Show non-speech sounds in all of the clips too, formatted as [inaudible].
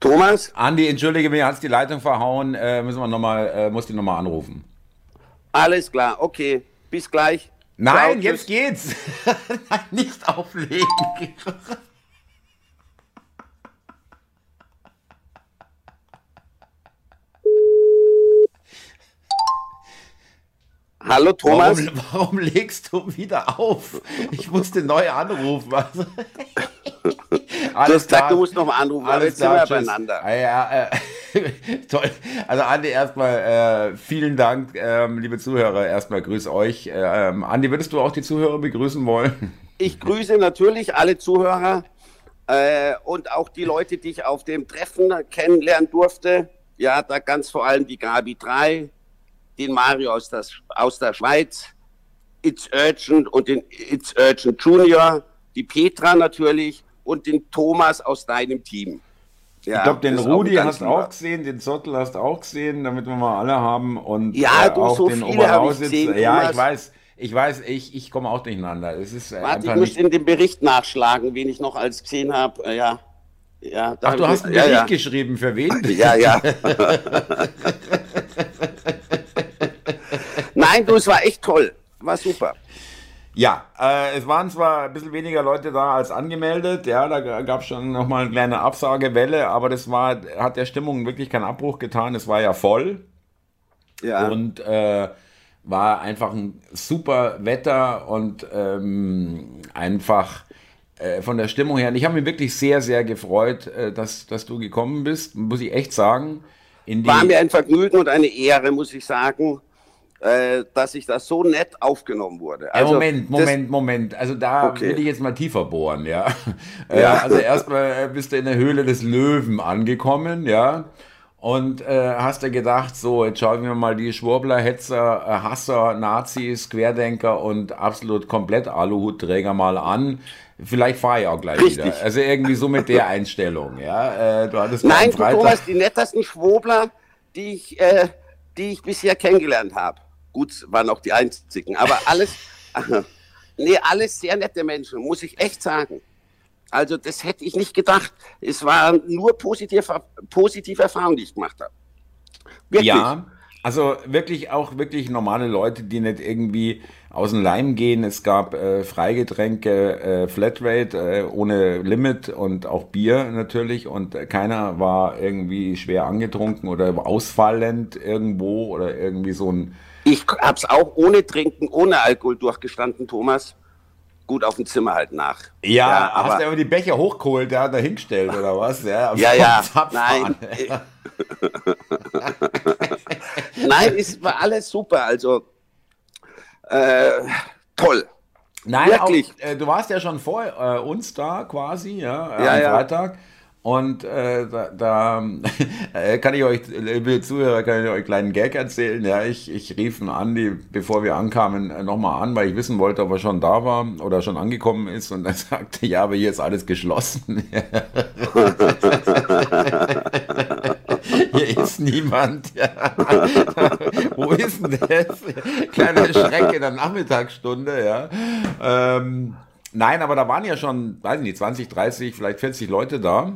Thomas? Andi, entschuldige mich, hat's die Leitung verhauen. Äh, müssen wir noch mal, äh, muss die nochmal anrufen. Alles klar, okay. Bis gleich. Nein, Ciao, jetzt geht's. [laughs] Nein, nicht auflegen. Hallo Thomas. Warum, warum, legst du wieder auf? Ich musste neu anrufen. [laughs] Alles gesagt, du musst noch mal anrufen, alles jetzt klar, sind wir beieinander. Ah, ja, äh, [laughs] toll. Also Andi, erstmal äh, vielen Dank, ähm, liebe Zuhörer. Erstmal grüß euch. Ähm, Andi, würdest du auch die Zuhörer begrüßen wollen? Ich grüße natürlich alle Zuhörer äh, und auch die Leute, die ich auf dem Treffen kennenlernen durfte. Ja, da ganz vor allem die Gabi 3, den Mario aus, das, aus der Schweiz, It's Urgent und den It's Urgent Junior, die Petra natürlich und den Thomas aus deinem Team. Ja, ich glaube, den Rudi hast du auch gesehen, den Zottel hast du auch gesehen, damit wir mal alle haben. Und ja, äh, du, auch so den Oberlausitz. Ja, ich weiß. Ich weiß, ich, ich komme auch durcheinander. Es ist äh, Warte, ich muss in dem Bericht nachschlagen, wen ich noch als gesehen habe. Äh, ja. Ja, Ach, du hast einen Bericht ja, ja. geschrieben, für wen? [laughs] Ja, ja. [laughs] Nein, du, es war echt toll. War super. Ja, äh, es waren zwar ein bisschen weniger Leute da als angemeldet, ja, da gab es schon nochmal eine kleine Absagewelle, aber das war, hat der Stimmung wirklich keinen Abbruch getan. Es war ja voll. Ja. Und äh, war einfach ein super Wetter und ähm, einfach äh, von der Stimmung her. Und ich habe mich wirklich sehr, sehr gefreut, äh, dass, dass du gekommen bist, muss ich echt sagen. war mir ein Vergnügen und eine Ehre, muss ich sagen äh, dass ich das so nett aufgenommen wurde. Also, ja, Moment, Moment, Moment. Also da okay. will ich jetzt mal tiefer bohren, ja. [laughs] Äh, ja. also erstmal äh, bist du in der Höhle des Löwen angekommen, ja. Und äh, hast du gedacht, so, jetzt schauen wir mal die Schwurbler, Hetzer, äh, Hasser, Nazis, Querdenker und absolut komplett Aluhutträger mal an. Vielleicht fahre ich auch gleich Richtig. wieder. Also irgendwie so mit der Einstellung, ja. Äh, du hattest Nein, du Thomas, die nettesten Schwurbler, die ich, äh, die ich bisher kennengelernt habe. Gut, waren auch die einzigen, aber alles, [laughs] nee, alles sehr nette Menschen, muss ich echt sagen. Also das hätte ich nicht gedacht. Es war nur positive, positive Erfahrungen, die ich gemacht habe. Wirklich. Ja, also wirklich auch wirklich normale Leute, die nicht irgendwie aus dem Leim gehen. Es gab äh, Freigetränke, äh, Flatrate äh, ohne Limit und auch Bier natürlich. Und keiner war irgendwie schwer angetrunken oder ausfallend irgendwo oder irgendwie so ein ich habe es auch ohne Trinken, ohne Alkohol durchgestanden, Thomas. Gut auf dem Zimmer halt nach. Ja, ja aber, hast du aber die Becher hochgeholt, da hingestellt oder was? Ja, ja, ja nein. [laughs] nein, es war alles super. Also äh, toll. Nein, Wirklich. Auch, äh, du warst ja schon vor äh, uns da quasi, ja, ja am Freitag. Und äh, da, da äh, kann ich euch, liebe Zuhörer, kann ich euch einen kleinen Gag erzählen. Ja, ich, ich rief einen Andi, bevor wir ankamen, äh, nochmal an, weil ich wissen wollte, ob er schon da war oder schon angekommen ist. Und [laughs] er sagte, ja, aber hier ist alles geschlossen. [laughs] hier ist niemand. [laughs] Wo ist denn das? Kleiner Schreck in der Nachmittagsstunde, ja. Ähm, nein, aber da waren ja schon, weiß ich nicht, 20, 30, vielleicht 40 Leute da.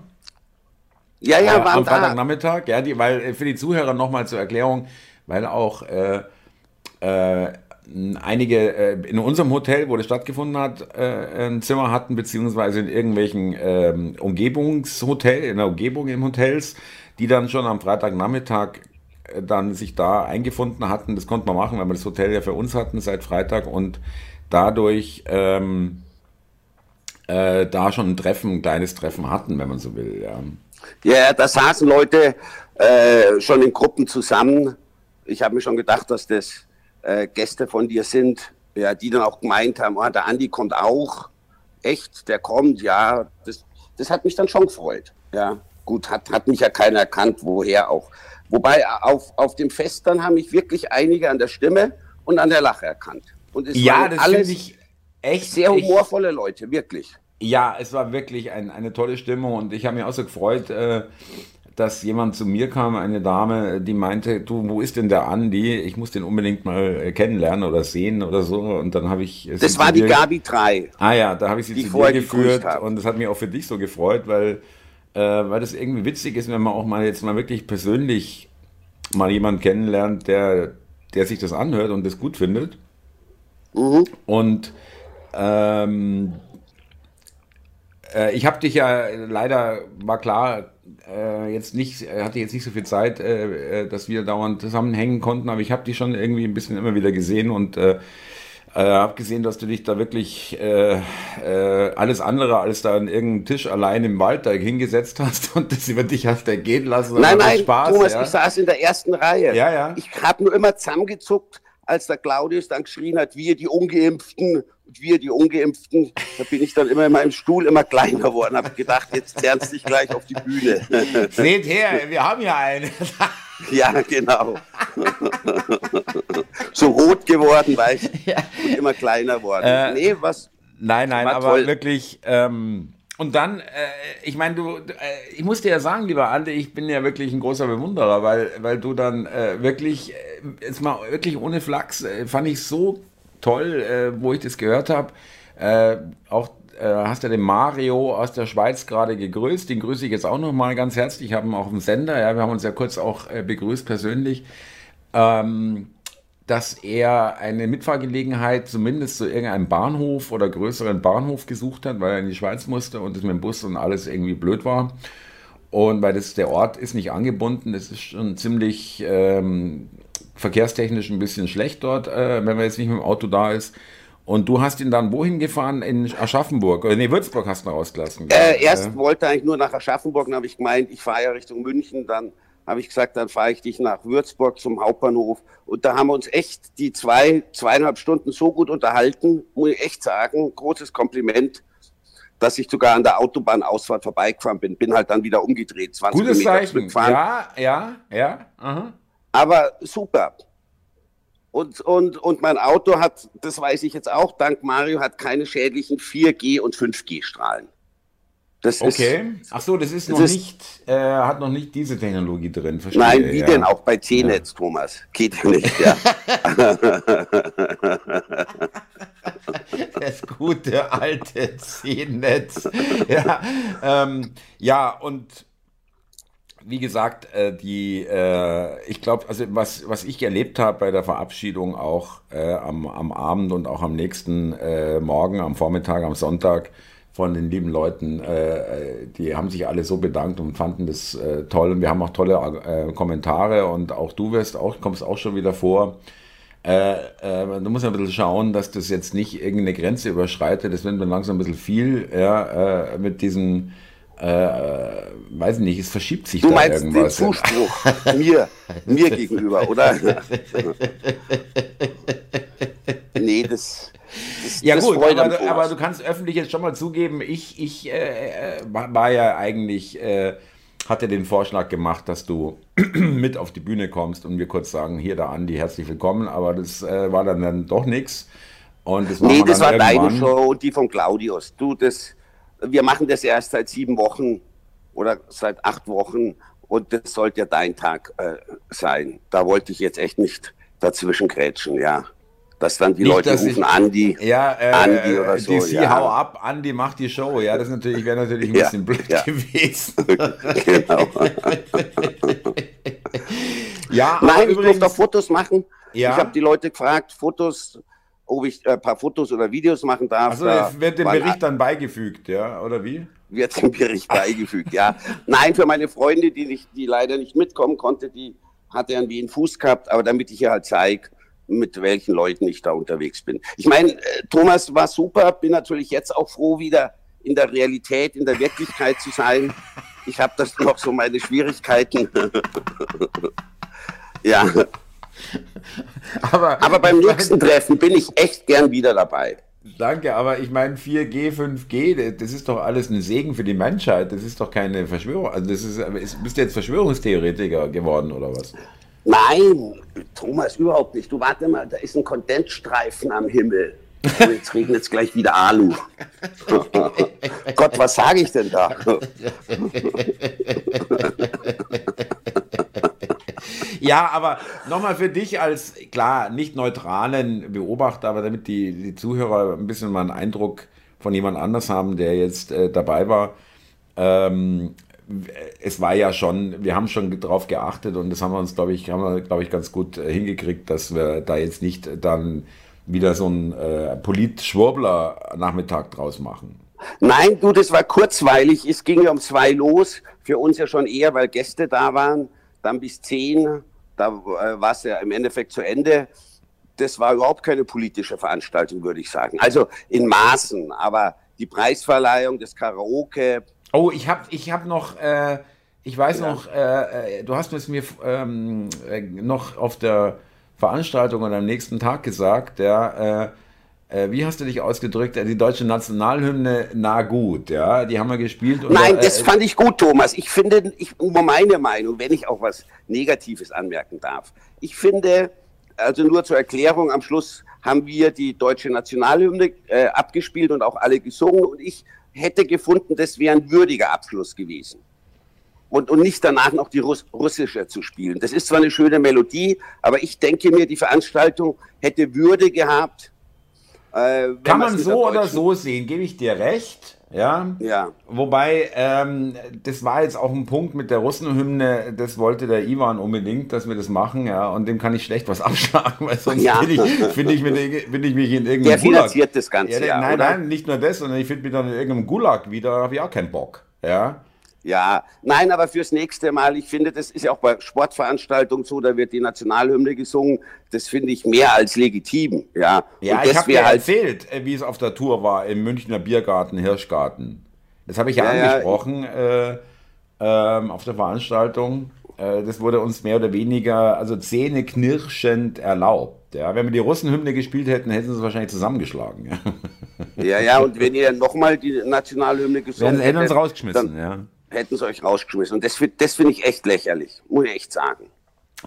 Ja, ja, äh, waren am Freitagnachmittag, ja, die, weil äh, für die Zuhörer nochmal zur Erklärung, weil auch äh, äh, einige äh, in unserem Hotel, wo das stattgefunden hat, äh, ein Zimmer hatten, beziehungsweise in irgendwelchen äh, Umgebungshotel, in der Umgebung im Hotels, die dann schon am Freitagnachmittag äh, dann sich da eingefunden hatten. Das konnte man machen, weil wir das Hotel ja für uns hatten seit Freitag und dadurch ähm, äh, da schon ein Treffen, ein kleines Treffen hatten, wenn man so will. Ja. Ja, da saßen Leute äh, schon in Gruppen zusammen. Ich habe mir schon gedacht, dass das äh, Gäste von dir sind, ja, die dann auch gemeint haben, oh, der Andi kommt auch. Echt, der kommt, ja. Das, das hat mich dann schon gefreut. Ja, gut, hat, hat mich ja keiner erkannt, woher auch. Wobei auf, auf dem Fest dann haben mich wirklich einige an der Stimme und an der Lache erkannt. Und es ja, das alles ich echt sehr humorvolle echt, Leute, wirklich. Ja, es war wirklich ein, eine tolle Stimmung und ich habe mich auch so gefreut, äh, dass jemand zu mir kam, eine Dame, die meinte, du, wo ist denn der Andi? Ich muss den unbedingt mal äh, kennenlernen oder sehen oder so. Und dann habe ich. Das war die Gabi 3. Ah ja, da habe ich sie die zu dir geführt und das hat mich auch für dich so gefreut, weil äh, weil das irgendwie witzig ist, wenn man auch mal jetzt mal wirklich persönlich mal jemanden kennenlernt, der, der sich das anhört und das gut findet. Mhm. Und ähm, äh, ich habe dich ja leider, war klar, äh, jetzt nicht, hatte jetzt nicht so viel Zeit, äh, äh, dass wir dauernd zusammenhängen konnten, aber ich habe dich schon irgendwie ein bisschen immer wieder gesehen und äh, äh, habe gesehen, dass du dich da wirklich äh, äh, alles andere als da an irgendeinem Tisch allein im Wald da hingesetzt hast und das über dich hast ergehen lassen. Nein, nein, Spaß, Thomas, ja? ich saß in der ersten Reihe. Ja, ja. Ich habe nur immer zusammengezuckt, als der Claudius dann geschrien hat, wir die Ungeimpften und wir die Ungeimpften. Da bin ich dann immer in meinem Stuhl immer kleiner geworden, habe gedacht, jetzt lernst du dich gleich auf die Bühne. [laughs] Seht her, wir haben ja einen. [laughs] Ja, genau. [laughs] so rot geworden, weißt du, ja. und immer kleiner geworden. Äh, nee, was? Nein, nein, aber toll. wirklich. Ähm, und dann, äh, ich meine, du, äh, ich muss dir ja sagen, lieber Ande, ich bin ja wirklich ein großer Bewunderer, weil, weil du dann äh, wirklich, äh, jetzt mal wirklich ohne Flachs, äh, fand ich so toll, äh, wo ich das gehört habe. auch hast ja den Mario aus der Schweiz gerade gegrüßt. Den grüße ich jetzt auch nochmal ganz herzlich. Ich habe auch im Sender. Ja, wir haben uns ja kurz auch begrüßt persönlich. Ähm, dass er eine Mitfahrgelegenheit zumindest zu irgendeinem Bahnhof oder größeren Bahnhof gesucht hat, weil er in die Schweiz musste und das mit dem Bus und alles irgendwie blöd war. Und weil das, der Ort ist nicht angebunden, das ist schon ziemlich ähm, verkehrstechnisch ein bisschen schlecht dort, äh, wenn man jetzt nicht mit dem Auto da ist. Und du hast ihn dann wohin gefahren? In Aschaffenburg? Oder nee, Würzburg hast du rausgelassen. Äh, erst ja. wollte eigentlich nur nach Aschaffenburg, dann habe ich gemeint, ich fahre ja Richtung München, dann habe ich gesagt, dann fahre ich dich nach Würzburg zum Hauptbahnhof. Und da haben wir uns echt die zwei, zweieinhalb Stunden so gut unterhalten, muss ich echt sagen, großes Kompliment, dass ich sogar an der Autobahnausfahrt vorbeigefahren bin. Bin halt dann wieder umgedreht, 20 Gutes Meter Zeichen. Ja, ja, ja. Aha. Aber super. Und, und, und mein Auto hat, das weiß ich jetzt auch, dank Mario, hat keine schädlichen 4G und 5G-Strahlen. Das okay. Ist, Ach so, das ist noch ist, nicht, äh, hat noch nicht diese Technologie drin. Verstehe, nein, wie ja. denn auch bei C-Netz, ja. Thomas? Geht ja nicht, ja. [laughs] das gute alte C-Netz. Ja, ähm, ja, und wie gesagt, äh, die, äh, ich glaube, also was, was ich erlebt habe bei der Verabschiedung auch äh, am, am Abend und auch am nächsten äh, Morgen, am Vormittag, am Sonntag von den lieben Leuten, äh, die haben sich alle so bedankt und fanden das äh, toll. Und wir haben auch tolle Kommentare und auch du wirst auch, kommst auch schon wieder vor. du musst ein bisschen schauen, dass das jetzt nicht irgendeine Grenze überschreitet. Das wird dann langsam ein bisschen viel ja, mit diesen äh, weiß nicht, es verschiebt sich du da meinst irgendwas. den Zuspruch [laughs] mir, mir gegenüber, oder? [laughs] nee, das, das ja das gut, aber, du, aber du kannst öffentlich jetzt schon mal zugeben, ich, ich äh, äh war ja eigentlich, äh, hatte den Vorschlag gemacht, dass du [clears throat] mit auf die Bühne kommst und wir kurz sagen, hier da Andi, herzlich willkommen, aber das äh, war dann, dann doch nichts. Und das nee, das war deine Show und die von Claudius. Du, das, wir machen das erst seit sieben Wochen oder seit acht Wochen und das sollte ja dein Tag äh, sein. Da wollte ich jetzt echt nicht dazwischen grätschen, ja. Dass dann die nicht, Leute rufen, ich, Andi, ja, äh, Andi oder so. DC, ja. hau ab, Andi macht die Show. Ja, das natürlich, wäre natürlich ein ja, bisschen blöd ja. gewesen. [laughs] genau. [laughs] ja, Nein, ich durfte Fotos machen. Ja. Ich habe die Leute gefragt, Fotos ob ich ein paar Fotos oder Videos machen darf. Also da wird dem Bericht dann beigefügt, ja, oder wie? Wird dem Bericht [laughs] beigefügt, ja. Nein, für meine Freunde, die, nicht, die leider nicht mitkommen konnte, die hatte irgendwie einen Fuß gehabt, aber damit ich ihr halt zeige, mit welchen Leuten ich da unterwegs bin. Ich meine, äh, Thomas war super, bin natürlich jetzt auch froh, wieder in der Realität, in der Wirklichkeit zu sein. Ich habe das noch so meine Schwierigkeiten. [laughs] ja. aber, aber beim nächsten Treffen bin ich echt gern wieder dabei. Danke, aber ich meine 4G, 5G, das ist doch alles ein Segen für die Menschheit. Das ist doch keine Verschwörung. Also das ist, bist du jetzt Verschwörungstheoretiker geworden oder was? Nein, Thomas, überhaupt nicht. Du warte mal, da ist ein Kondensstreifen am Himmel. Oh, jetzt regnet es gleich wieder Alu. [laughs] Gott, was sage ich denn da? [laughs] ja, aber nochmal für dich als, klar, nicht neutralen Beobachter, aber damit die, die Zuhörer ein bisschen mal einen Eindruck von jemand anders haben, der jetzt äh, dabei war. Ähm, es war ja schon, wir haben schon darauf geachtet und das haben wir uns, glaube ich, haben wir, glaube ich, ganz gut äh, hingekriegt, dass wir da jetzt nicht dann wieder so ein äh, Polit-Schwurbler-Nachmittag draus machen. Nein, du, das war kurzweilig. Es ging ja um zwei los. Für uns ja schon eher, weil Gäste da waren. Dann bis zehn. Da äh, war es ja im Endeffekt zu Ende. Das war überhaupt keine politische Veranstaltung, würde ich sagen. Also in Maßen. Aber die Preisverleihung, das Karaoke. Oh, ich habe ich hab noch. Äh, ich weiß ja. noch, äh, äh, du hast es mir ähm, äh, noch auf der Veranstaltung und am nächsten Tag gesagt, ja, äh, äh, wie hast du dich ausgedrückt? Die deutsche Nationalhymne, na gut, ja, die haben wir gespielt. Nein, da, das fand ich gut, Thomas. Ich finde, ich, meine Meinung, wenn ich auch was Negatives anmerken darf. Ich finde, also nur zur Erklärung, am Schluss haben wir die deutsche Nationalhymne abgespielt und auch alle gesungen und ich hätte gefunden, das wäre ein würdiger Abschluss gewesen. Und, und nicht danach noch die Russ russische zu spielen. Das ist zwar eine schöne Melodie, aber ich denke mir, die Veranstaltung hätte Würde gehabt, äh, Kann man so oder so sehen, gebe ich dir recht. Ja. ja. Wobei, ähm, das war jetzt auch ein Punkt mit der Russenhymne, das wollte der Ivan unbedingt, dass wir das machen, ja, und dem kann ich schlecht was [laughs] abschlagen, weil sonst ja. finde ich, find ich, find ich mich in irgendeinem Der finanziert das Ganze, ja, Nein, oder? nein, nicht nur das, sondern ich finde mich dann in irgendeinem Gulag wieder, da habe ich auch keinen Bock, ja. Ja, nein, aber fürs nächste Mal, ich finde, das ist ja auch bei Sportveranstaltungen so, da wird die Nationalhymne gesungen, das finde ich mehr als legitim, ja. Ja, ich habe dir halt erzählt, äh, wie es auf der Tour war im Münchner Biergarten, Hirschgarten. Das habe ich ja, ja angesprochen ja. Äh, äh, auf der Veranstaltung. Äh, das wurde uns mehr oder weniger, also zähneknirschend erlaubt. Ja, wenn wir die Russenhymne gespielt hätten, hätten sie es wahrscheinlich zusammengeschlagen. Ja, ja, ja und wenn ihr nochmal die Nationalhymne gesungen hättet, hätten uns rausgeschmissen, ja hätten sie euch rausgeschmissen. Und das, das finde ich echt lächerlich, muss ich echt sagen.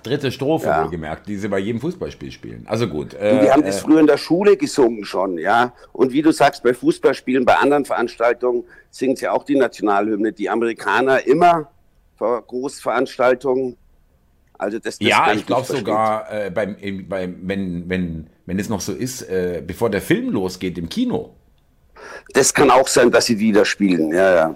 Dritte Strophe, ja. gemerkt, die sie bei jedem Fußballspiel spielen. Also gut. Äh, die haben äh, das früher in der Schule gesungen schon, ja. Und wie du sagst, bei Fußballspielen, bei anderen Veranstaltungen singen sie auch die Nationalhymne. Die Amerikaner immer vor Großveranstaltungen. Also das, das ja, ich glaube sogar, äh, beim, beim, wenn, wenn, wenn es noch so ist, äh, bevor der Film losgeht im Kino. Das kann auch sein, dass sie die da spielen, ja, ja.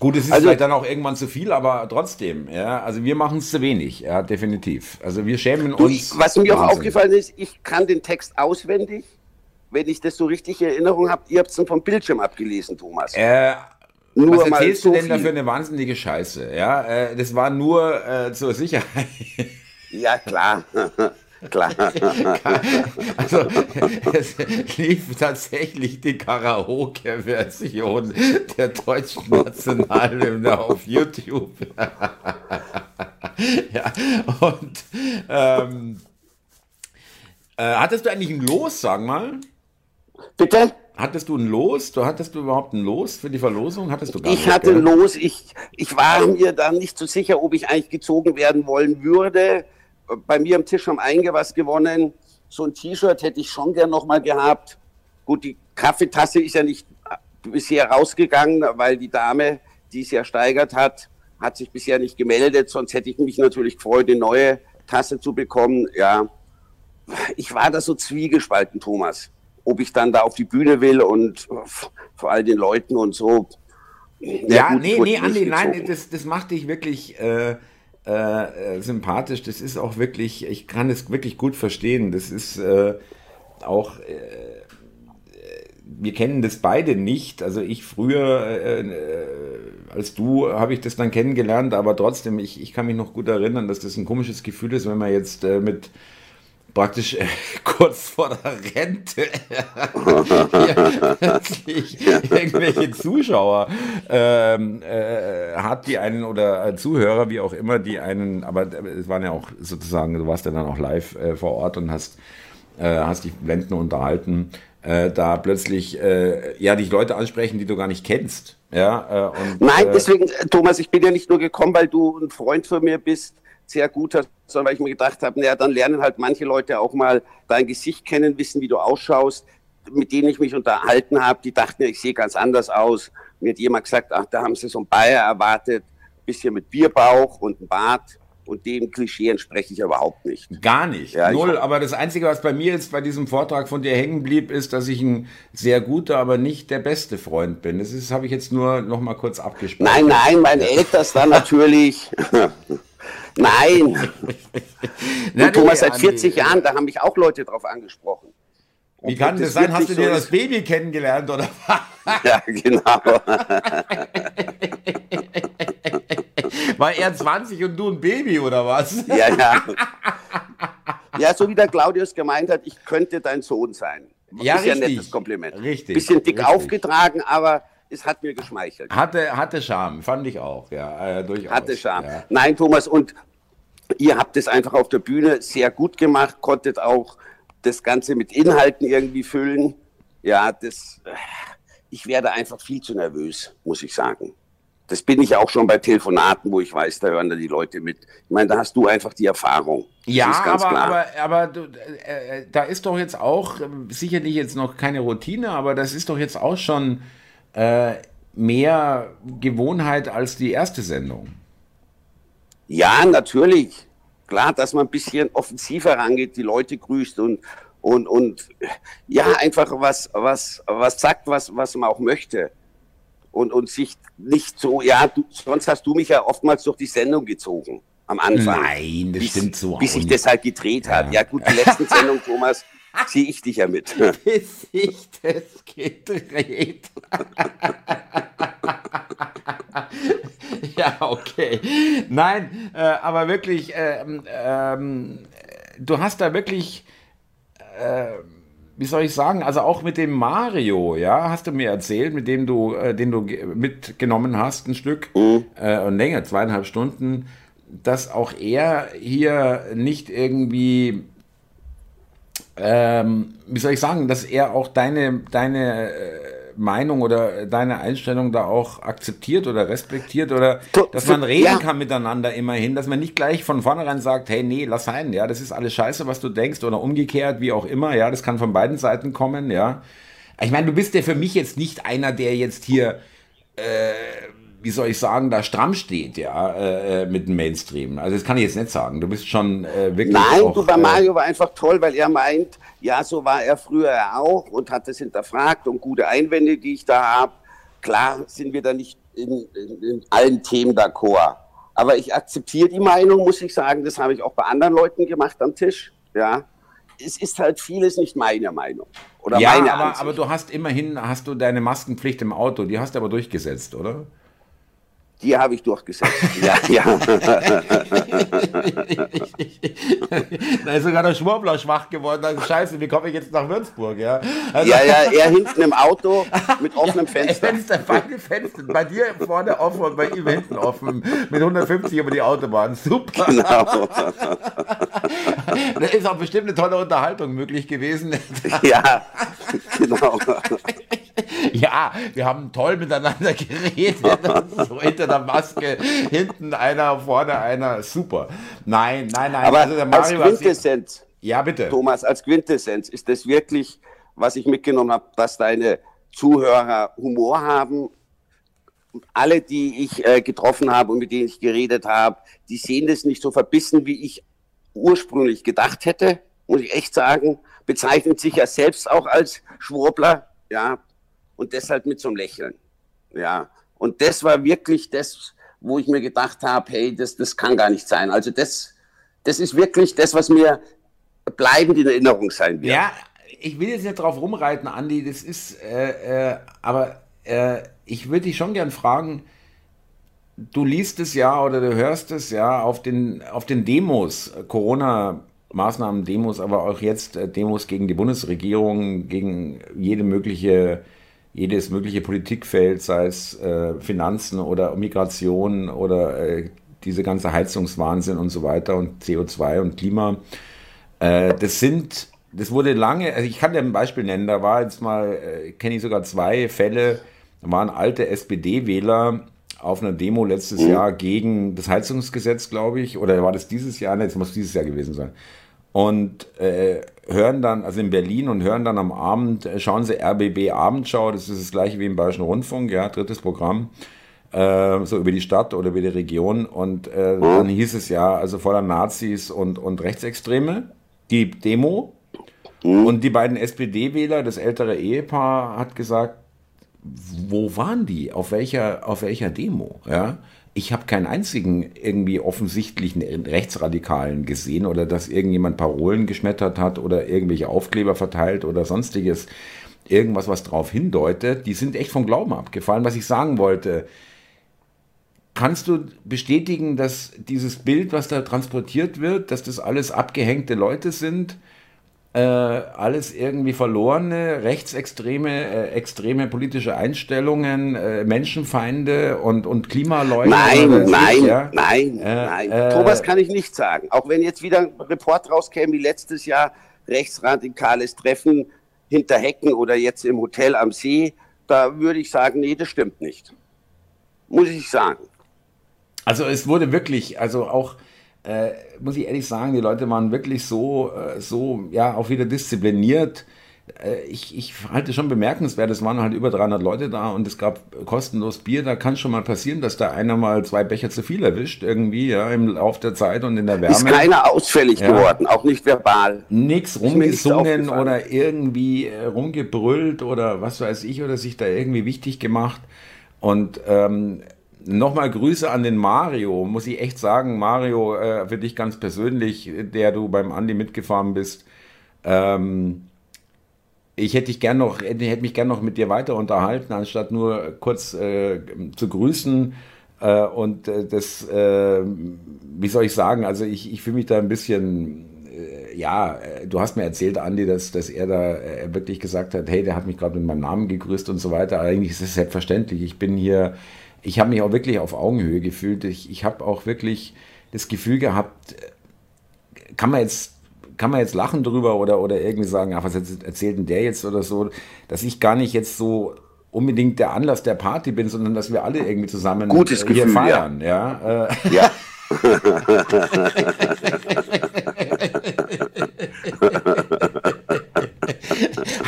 Gut, es ist also, vielleicht dann auch irgendwann zu viel, aber trotzdem, ja, also wir machen es zu wenig, ja, definitiv. Also wir schämen du, uns. Was mir auch aufgefallen ist, ich kann den Text auswendig, wenn ich das so richtig in Erinnerung habe. Ihr habt es vom Bildschirm abgelesen, Thomas. Äh, nur was erzählst so du denn viel. da für eine wahnsinnige Scheiße? Ja, äh, das war nur äh, zur Sicherheit. Ja, klar. [laughs] Klar. [laughs] Also es lief tatsächlich die Karaoke-Version der deutschen Nationalhymne auf YouTube. [laughs] ja, und ähm, äh, hattest du eigentlich ein Los, sag mal? Bitte? Hattest du ein Los? Du hattest du überhaupt ein Los für die Verlosung? Hattest du gar Ich nicht, hatte ein Los. Ich, ich war mir da nicht so sicher, ob ich eigentlich gezogen werden wollen würde bei mir am Tisch haben einige was gewonnen. So ein T-Shirt hätte ich schon gern nochmal gehabt. Gut, die Kaffeetasse ist ja nicht bisher rausgegangen, weil die Dame, die es ja steigert hat, hat sich bisher nicht gemeldet. Sonst hätte ich mich natürlich gefreut, eine neue Tasse zu bekommen. Ja, ich war da so zwiegespalten, Thomas. Ob ich dann da auf die Bühne will und vor all den Leuten und so. Ja, ja gut, nee, nee, Andi, nein, das, das macht dich wirklich. Äh äh, äh, sympathisch. Das ist auch wirklich, ich kann es wirklich gut verstehen. Das ist äh, auch, äh, wir kennen das beide nicht. Also ich früher äh, äh, als du habe ich das dann kennengelernt, aber trotzdem, ich, ich kann mich noch gut erinnern, dass das ein komisches Gefühl ist, wenn man jetzt mit praktisch äh, [laughs] kurz vor der Rente [laughs] [laughs] plötzlich irgendwelche Zuschauer ähm, äh, hat, die einen oder äh, Zuhörer, wie auch immer, die einen, aber es waren ja auch sozusagen, du warst ja dann auch live äh, vor Ort und hast, äh, hast die Blenden unterhalten, äh, da plötzlich ja dich Leute ansprechen, die du gar nicht kennst. Ja, und, Nein, deswegen, Thomas, ich bin ja nicht nur gekommen, weil du ein Freund von mir bist, sehr gut hast, sondern weil ich mir gedacht habe, naja, dann lernen halt manche Leute auch mal dein Gesicht kennen, wissen, wie du ausschaust, mit denen ich mich unterhalten habe, die dachten, ich sehe ganz anders aus. Mir hat jemand gesagt, ach, da haben sie so ein Bayer erwartet, bisschen mit Bierbauch und ein Bart und dem Klischee entspreche ich überhaupt nicht. Gar nicht. Ja, Null. Aber das Einzige, was bei mir jetzt bei diesem Vortrag von dir hängen blieb, ist, dass ich ein sehr guter, aber nicht der beste Freund bin. Das ist, habe ich jetzt nur noch mal kurz abgesprochen. Nein, nein, mein ältester [laughs] natürlich. [laughs] nein. [laughs] Na, Thomas, seit 40 Jahren, da haben mich auch Leute drauf angesprochen. Wie kann das sein? Hast du dir so das Baby kennengelernt oder was? Ja, genau. War er 20 und du ein Baby oder was? Ja, ja. [laughs] Ja, so wie der Claudius gemeint hat, ich könnte dein Sohn sein. Ja, ist richtig. ja ein nettes Kompliment. Richtig. Bisschen dick richtig. aufgetragen, aber es hat mir geschmeichelt. Hatte, hatte Charme, fand ich auch, ja, äh, durchaus. Hatte Charme. Ja. Nein, Thomas, und ihr habt es einfach auf der Bühne sehr gut gemacht, konntet auch das Ganze mit Inhalten irgendwie füllen. Ja, das, ich werde einfach viel zu nervös, muss ich sagen. Das bin ich auch schon bei Telefonaten, wo ich weiß, da hören da die Leute mit. Ich meine, da hast du einfach die Erfahrung. Ja, aber, aber, aber äh, äh, da ist doch jetzt auch, äh, sicherlich jetzt noch keine Routine, aber das ist doch jetzt auch schon äh, mehr Gewohnheit als die erste Sendung. Ja, natürlich. Klar, dass man ein bisschen offensiver rangeht, die Leute grüßt und, und, und ja, einfach was, was, was sagt, was, was man auch möchte. Und, und sich nicht so, ja, du, sonst hast du mich ja oftmals durch die Sendung gezogen am Anfang. Nein, das bis, stimmt so Bis sich nicht. das halt gedreht hat. Ja, gut, die letzten Sendung, Thomas, ziehe ich dich ja mit. [laughs] Bis sich das gedreht. [laughs] ja, okay. Nein, äh, aber wirklich, ähm, ähm, du hast da wirklich, äh, wie soll ich sagen, also auch mit dem Mario, ja, hast du mir erzählt, mit dem du, äh, den du ge- mitgenommen hast, ein Stück äh, und länger, zweieinhalb Stunden, dass auch er hier nicht irgendwie ähm, wie soll ich sagen, dass er auch deine, deine äh, Meinung oder deine Einstellung da auch akzeptiert oder respektiert oder dass man reden ja. kann miteinander immerhin, dass man nicht gleich von vornherein sagt, hey, nee, lass sein, ja, das ist alles scheiße, was du denkst oder umgekehrt, wie auch immer, ja, das kann von beiden Seiten kommen, ja. Ich meine, du bist ja für mich jetzt nicht einer, der jetzt hier äh, wie soll ich sagen, da stramm steht, ja, äh, äh, mit dem Mainstream. Also das kann ich jetzt nicht sagen. Du bist schon äh, wirklich Nein, auch, du, bei äh, Mario war einfach toll, weil er meint, ja, so war er früher auch und hat das hinterfragt und gute Einwände, die ich da habe. Klar sind wir da nicht in, in, in allen Themen d'accord. Aber ich akzeptiere die Meinung, muss ich sagen. Das habe ich auch bei anderen Leuten gemacht am Tisch. Ja, es ist halt vieles nicht meine Meinung oder ja, meine aber, Ansicht. aber du hast immerhin hast du deine Maskenpflicht im Auto, die hast du aber durchgesetzt, oder? Die habe ich durchgesetzt. [laughs] ja, ja. [laughs] da ist sogar der Schwurbler schwach geworden. Also scheiße, wie komme ich jetzt nach Würzburg, ja? Also, ja, ja, er hinten im Auto mit [laughs] offenem Fenster. Fenster, beide Fenster. Bei dir vorne offen und bei ihm hinten offen. Mit 150 über die Autobahn. Super. Genau. Da ist auch bestimmt eine tolle Unterhaltung möglich gewesen. Ja, genau. [laughs] Ja, wir haben toll miteinander [laughs] geredet. So hinter der Maske, hinten einer, vorne einer. Super. Nein, nein, nein. Aber also der als Mario sich- Quintessenz, Ja, bitte. Thomas, als Quintessenz ist das wirklich, was ich mitgenommen habe, dass deine Zuhörer Humor haben. Alle, die ich äh, getroffen habe und mit denen ich geredet habe, die sehen das nicht so verbissen, wie ich ursprünglich gedacht hätte, muss ich echt sagen. Bezeichnen sich ja selbst auch als Schwurbler, ja, und deshalb mit so einem Lächeln, ja. Und das war wirklich das, wo ich mir gedacht habe, hey, das, das kann gar nicht sein. Also das, das ist wirklich das, was mir bleibend in Erinnerung sein wird. Ja, ich will jetzt nicht drauf rumreiten, Andi, das ist, äh, äh, aber äh, ich würde dich schon gern fragen, du liest es ja oder du hörst es ja auf den, auf den Demos, äh, Corona-Maßnahmen, Demos, aber auch jetzt äh, Demos gegen die Bundesregierung, gegen jede mögliche, jedes mögliche Politikfeld, sei es äh, Finanzen oder Migration oder äh, diese ganze Heizungswahnsinn und so weiter und CO2 und Klima. Äh, das sind, das wurde lange, also ich kann dir ein Beispiel nennen, da war jetzt mal, äh, kenne ich sogar zwei Fälle, da waren alte SPD-Wähler auf einer Demo letztes Jahr gegen das Heizungsgesetz, glaube ich, oder war das dieses Jahr? Ne, es muss dieses Jahr gewesen sein. Und äh, hören dann, also in Berlin und hören dann am Abend, äh, schauen sie RBB Abendschau, das ist das gleiche wie im Bayerischen Rundfunk, ja, drittes Programm äh, so über die Stadt oder über die Region. Und äh, dann hieß es ja, also voller Nazis und, und Rechtsextreme, die Demo. Und die beiden SPD-Wähler, das ältere Ehepaar, hat gesagt, wo waren die? Auf welcher, auf welcher Demo? Ja? Ich habe keinen einzigen irgendwie offensichtlichen Rechtsradikalen gesehen oder dass irgendjemand Parolen geschmettert hat oder irgendwelche Aufkleber verteilt oder sonstiges. Irgendwas, was darauf hindeutet. Die sind echt vom Glauben abgefallen. Was ich sagen wollte, Kannst du bestätigen, dass dieses Bild, was da transportiert wird, dass das alles abgehängte Leute sind, äh, alles irgendwie verlorene, rechtsextreme, äh, extreme politische Einstellungen, äh, Menschenfeinde und, und Klimaleugner? Nein, nein, ich, ja? nein, äh, nein. Äh, Thomas kann ich nicht sagen. Auch wenn jetzt wieder ein Report rauskäme wie letztes Jahr, rechtsradikales Treffen hinter Hecken oder jetzt im Hotel am See, da würde ich sagen, nee, das stimmt nicht. Muss ich sagen. Also es wurde wirklich, also auch, äh, muss ich ehrlich sagen, die Leute waren wirklich so, äh, so, ja, auch wieder diszipliniert. Äh, ich, ich halte schon bemerkenswert, es waren halt über 300 Leute da und es gab kostenlos Bier. Da kann schon mal passieren, dass da einer mal zwei Becher zu viel erwischt, irgendwie, ja, im Laufe der Zeit und in der Wärme. Ist keiner ausfällig ja. geworden, auch nicht verbal. Nichts rumgesungen oder irgendwie äh, rumgebrüllt oder was weiß ich oder sich da irgendwie wichtig gemacht. Und ähm, Nochmal Grüße an den Mario, muss ich echt sagen, Mario, äh, für dich ganz persönlich, der du beim Andi mitgefahren bist. Ähm, ich hätte dich gern noch, hätte, mich gern noch mit dir weiter unterhalten, anstatt nur kurz äh, zu grüßen. Äh, und äh, das, äh, wie soll ich sagen, also ich, ich fühle mich da ein bisschen, äh, ja, du hast mir erzählt, Andi, dass, dass er da wirklich gesagt hat, hey, der hat mich gerade mit meinem Namen gegrüßt und so weiter. Eigentlich ist es selbstverständlich. Ich bin hier ich habe mich auch wirklich auf Augenhöhe gefühlt. Ich, ich habe auch wirklich das Gefühl gehabt, kann man jetzt kann man jetzt lachen drüber oder, oder irgendwie sagen, ach, was erzählt denn der jetzt oder so, dass ich gar nicht jetzt so unbedingt der Anlass der Party bin, sondern dass wir alle irgendwie zusammen Gutes hier Gefühl, feiern. Ja. [laughs] ja. [laughs] ja.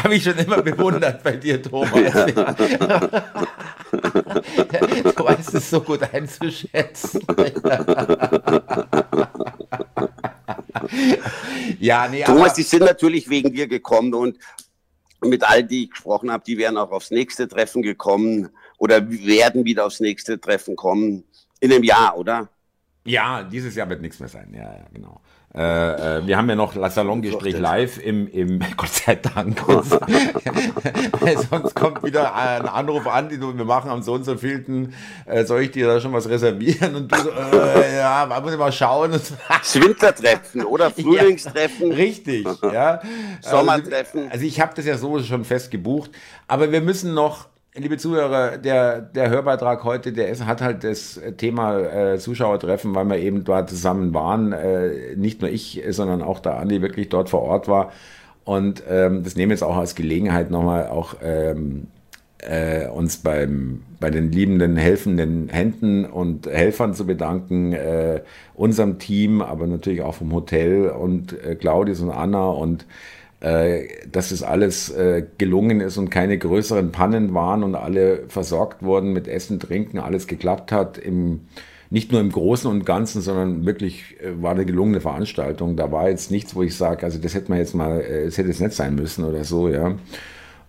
Habe ich schon immer bewundert bei dir, Thomas. [laughs] [laughs] du weißt es so gut einzuschätzen. [laughs] ja, nee, Thomas, die sind natürlich wegen dir gekommen und mit all die ich gesprochen habe, die wären auch aufs nächste Treffen gekommen oder werden wieder aufs nächste Treffen kommen. In einem Jahr, oder? Ja, dieses Jahr wird nichts mehr sein. Ja, ja, genau. Äh, äh, wir haben ja noch Salongespräch live im, im [laughs] Gott sei Dank. [laughs] [laughs] Sonst kommt wieder ein Anruf an, die du, wir machen am so und so vielten, äh, soll ich dir da schon was reservieren? Und du so, äh, ja, man muss mal schauen. das Wintertreffen oder Frühlingstreffen. Ja, richtig, ja. Sommertreffen. Also, also ich habe das ja so schon fest gebucht. Aber wir müssen noch Liebe Zuhörer, der, der Hörbeitrag heute, der ist, hat halt das Thema äh, Zuschauertreffen, weil wir eben dort zusammen waren. Äh, nicht nur ich, sondern auch der Andi wirklich dort vor Ort war. Und ähm, das nehmen wir jetzt auch als Gelegenheit nochmal auch ähm, äh, uns beim, bei den liebenden, helfenden Händen und Helfern zu bedanken, äh, unserem Team, aber natürlich auch vom Hotel und äh, Claudius und Anna und dass es alles äh, gelungen ist und keine größeren Pannen waren und alle versorgt wurden mit Essen, Trinken, alles geklappt hat. Im, nicht nur im Großen und Ganzen, sondern wirklich äh, war eine gelungene Veranstaltung. Da war jetzt nichts, wo ich sage, also das hätte man jetzt mal, es hätte jetzt nicht sein müssen oder so, ja.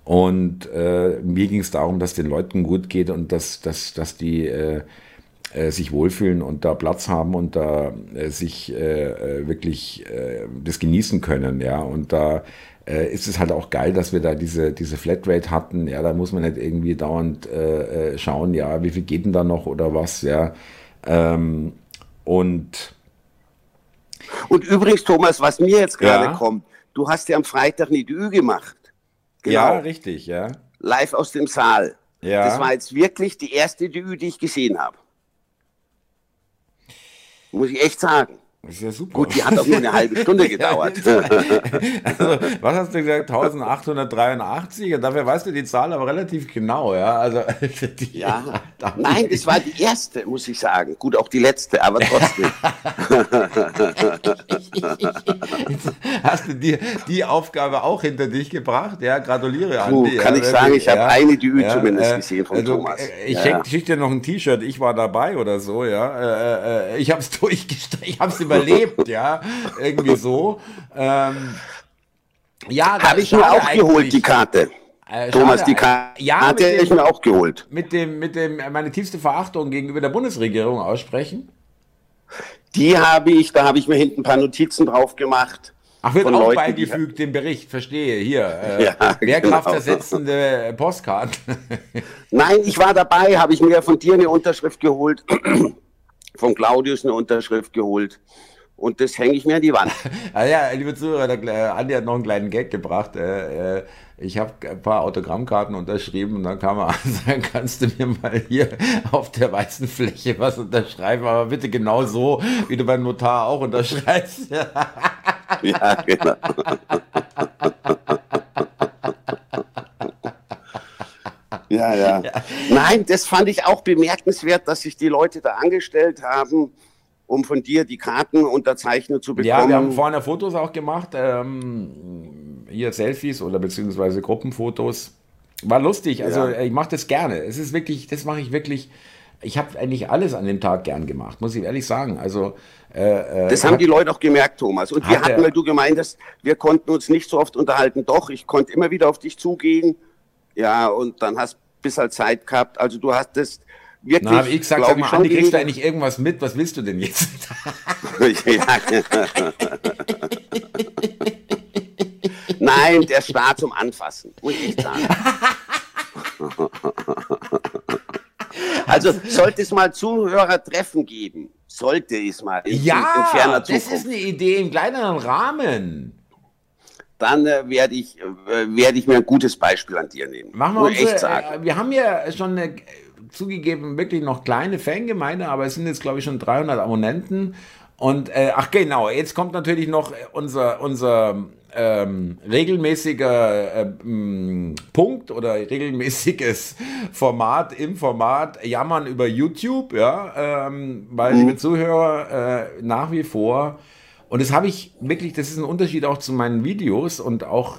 Und äh, mir ging es darum, dass den Leuten gut geht und dass, dass, dass die äh, äh, sich wohlfühlen und da Platz haben und da äh, sich äh, äh wirklich äh, das genießen können, ja. Und da äh, ist es halt auch geil, dass wir da diese, diese Flatrate hatten. Ja, da muss man nicht irgendwie dauernd schauen, ja, wie viel geht denn da noch oder was, ja. Ähm, und und übrigens, Thomas, was mir jetzt gerade ja. kommt, du hast ja am Freitag eine Ü gemacht. Genau. Ja, richtig, ja. Live aus dem Saal. Ja. Das war jetzt wirklich die erste Dü, die ich gesehen habe. Muss ich echt sagen. Das ist ja super. Gut, die hat auch nur eine halbe Stunde [laughs] gedauert. also, was hast du gesagt? 1883? Und dafür weißt du die Zahl aber relativ genau, ja. Also, [laughs] die, ja. Nein, das war die erste, muss ich sagen. Gut, auch die letzte, aber trotzdem. [laughs] Hast du die, die Aufgabe auch hinter dich gebracht? Ja, gratuliere Puh, Andi. Kann ja, ich sagen, ich habe ja, eine Dü ja, zumindest äh, gesehen von also, Thomas. äh, Ich schicke schick dir noch ein T-Shirt, ich war dabei oder so, ja. Äh, ich habe es durchgestellt, ich habe es überlebt, ja. Irgendwie so. Ähm, ja, Habe ich mir auch geholt, die Karte. Äh, Thomas, die Karte Ja, hatte dem- ich mir auch geholt. mit dem, mit dem, meine tiefste Verachtung gegenüber der Bundesregierung aussprechen? Die habe ich, da habe ich mir hinten ein paar Notizen drauf gemacht. Ach, wird auch Leuten, beigefügt, dem Bericht, verstehe, hier. Äh, Ja, [laughs] Wehrkraftersetzende Postkarten. Nein, ich war dabei, habe ich mir von dir eine Unterschrift geholt, von Claudius eine Unterschrift geholt. Und das hänge ich mir an die Wand. [laughs] ah ja, liebe Zuhörer, der, Andi hat noch einen kleinen Gag gebracht. Äh, äh, ich habe ein paar Autogrammkarten unterschrieben und dann kam er an sagen, [laughs] kannst du mir mal hier auf der weißen Fläche was unterschreiben, aber bitte genau so, wie du beim Notar auch unterschreibst. [laughs] ja, genau. Ja, [laughs] ja, Nein, das fand ich auch bemerkenswert, dass sich die Leute da angestellt haben, um von dir die Karten unterzeichnet zu bekommen. Ja, wir haben vorhin Fotos auch gemacht, ähm, hier Selfies oder beziehungsweise Gruppenfotos. War lustig, also Ja. ich mache das gerne. Es ist wirklich, das mache ich wirklich. Ich habe eigentlich alles an dem Tag gern gemacht, muss ich ehrlich sagen. Also äh, äh, Das haben hab- die Leute auch gemerkt, Thomas. Und wir Hat er- hatten, weil du gemeint hast, wir konnten uns nicht so oft unterhalten. Doch, ich konnte immer wieder auf dich zugehen. Ja, und dann hast bis halt Zeit gehabt. Also du hast das wirklich. Na, habe ich gesagt, sag mal, schon Andi, kriegst du eigentlich irgendwas mit? Was willst du denn jetzt? [laughs] Nein, der Start zum Anfassen, muss ich sagen. [laughs] Also sollte es mal Zuhörertreffen geben, sollte es mal in, in ja, ferner das ist eine Idee im kleineren Rahmen. Dann äh, werde ich, äh, werde ich mir ein gutes Beispiel an dir nehmen. Machen wir unsere, echt sagen. äh, wir haben ja schon eine, äh, zugegeben wirklich noch kleine Fangemeinde, aber es sind jetzt glaube ich schon 300 Abonnenten. Und äh, ach genau, jetzt kommt natürlich noch äh, unser unser ähm, regelmäßiger äh, m, Punkt oder regelmäßiges [laughs] Format im Format Jammern über YouTube, ja, ähm, weil liebe Zuhörer äh, nach wie vor und das habe ich wirklich, das ist ein Unterschied auch zu meinen Videos und auch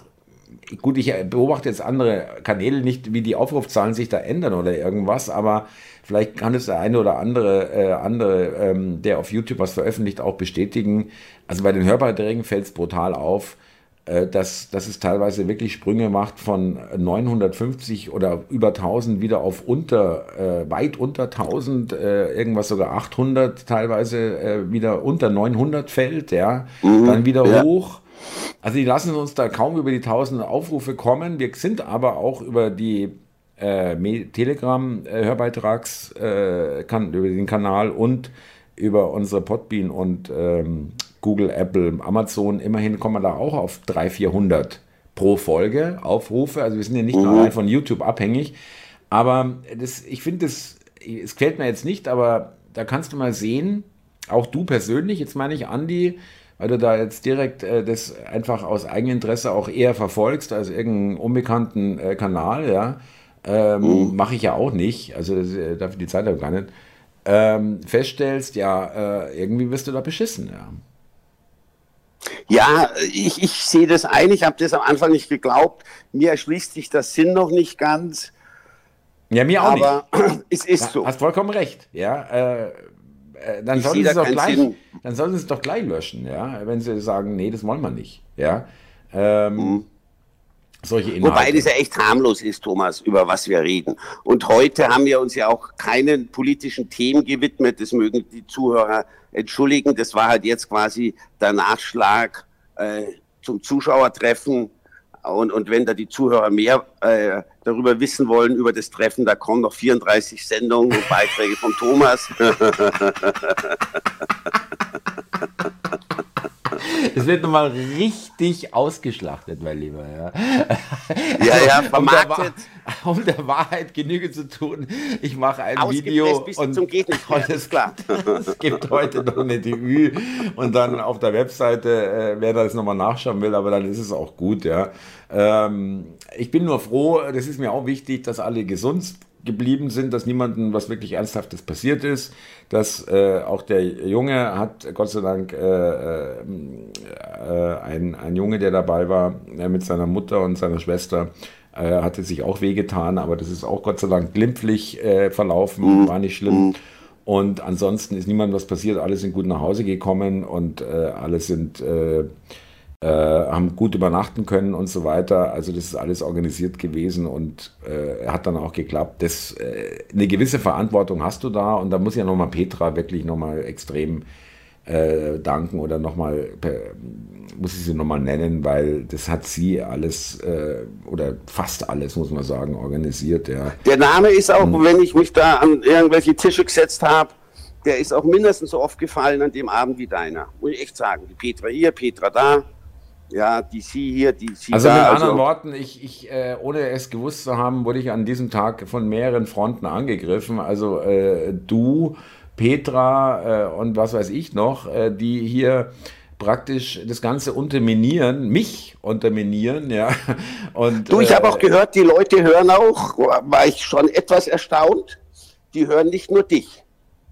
gut, ich beobachte jetzt andere Kanäle nicht, wie die Aufrufzahlen sich da ändern oder irgendwas, aber vielleicht kann es der eine oder andere, äh, andere ähm, der auf YouTube was veröffentlicht, auch bestätigen. Also bei den Hörbeiträgen fällt es brutal auf, dass, dass es teilweise wirklich Sprünge macht von 950 oder über 1000 wieder auf unter, äh, weit unter 1000, äh, irgendwas sogar 800 teilweise äh, wieder unter 900 fällt, ja, dann wieder ja. hoch. Also die lassen uns da kaum über die 1000 Aufrufe kommen. Wir sind aber auch über die äh, Telegram-Hörbeitrags, äh, über den Kanal und über unsere Podbean und ähm, Google, Apple, Amazon, immerhin kommen wir da auch auf 300, 400 pro Folge Aufrufe. Also wir sind ja nicht nur allein von YouTube abhängig. Aber das, ich finde, das, es gefällt mir jetzt nicht, aber da kannst du mal sehen, auch du persönlich, jetzt meine ich Andi, weil du da jetzt direkt äh, das einfach aus Eigeninteresse auch eher verfolgst als irgendeinen unbekannten äh, Kanal, ja. Ähm, Mache ich ja auch nicht, also das, äh, dafür die Zeit habe ich gar nicht. Ähm, feststellst, ja, äh, irgendwie wirst du da beschissen, ja. Ja, ich, ich sehe das ein. Ich habe das am Anfang nicht geglaubt. Mir erschließt sich das Sinn noch nicht ganz. Ja, mir auch nicht. Aber [clears throat] es ist so. Hast vollkommen recht, ja. Äh, äh, dann es da gleich, dann sollten sie es doch gleich löschen, ja, wenn sie sagen, nee, das wollen wir nicht, ja. Ähm, Solche Inhalte. Wobei das ja echt harmlos ist, Thomas, über was wir reden. Und heute haben wir uns ja auch keinen politischen Themen gewidmet. Das mögen die Zuhörer entschuldigen. Das war halt jetzt quasi der Nachschlag äh, zum Zuschauertreffen. Und, und wenn da die Zuhörer mehr äh, darüber wissen wollen, über das Treffen, da kommen noch 34 Sendungen und Beiträge von Thomas. [laughs] Es wird nochmal richtig ausgeschlachtet, mein Lieber. Ja, Ja, ja, um, der vermarktet. um der Wahrheit Genüge zu tun, ich mache ein Video und, zum geht nicht mehr, [laughs] es, klar. es gibt heute noch eine DÜ und dann auf der Webseite, äh, wer das nochmal nachschauen will, aber dann ist es auch gut. Ja. Ähm, ich bin nur froh, das ist mir auch wichtig, dass alle gesund geblieben sind, dass niemandem was wirklich Ernsthaftes passiert ist, dass äh, auch der Junge hat, Gott sei Dank, äh, äh, äh ein, ein Junge, der dabei war, äh, mit seiner Mutter und seiner Schwester, äh, hatte sich auch wehgetan, aber das ist auch Gott sei Dank glimpflich verlaufen, mhm. war nicht schlimm. Mhm. Und ansonsten ist niemandem was passiert, alle sind gut nach Hause gekommen und alle sind äh, haben gut übernachten können und so weiter. Also das ist alles organisiert gewesen und äh, hat dann auch geklappt. Das, äh, eine gewisse Verantwortung hast du da und da muss ja nochmal Petra wirklich nochmal extrem äh, danken oder nochmal, muss ich sie nochmal nennen, weil das hat sie alles äh, oder fast alles, muss man sagen, organisiert. Ja. Der Name ist auch, hm. wenn ich mich da an irgendwelche Tische gesetzt habe, der ist auch mindestens so oft gefallen an dem Abend wie deiner. Muss ich echt sagen. Die Petra hier, Petra da ja, die Sie hier, die Sie Also da, mit anderen also, Worten, ich, ich äh, ohne es gewusst zu haben, wurde ich an diesem Tag von mehreren Fronten angegriffen. Also äh, du, Petra äh, und was weiß ich noch, äh, die hier praktisch das Ganze unterminieren, mich unterminieren, ja. [laughs] Und, du, ich habe auch äh, gehört, die Leute hören auch, war ich schon etwas erstaunt, die hören nicht nur dich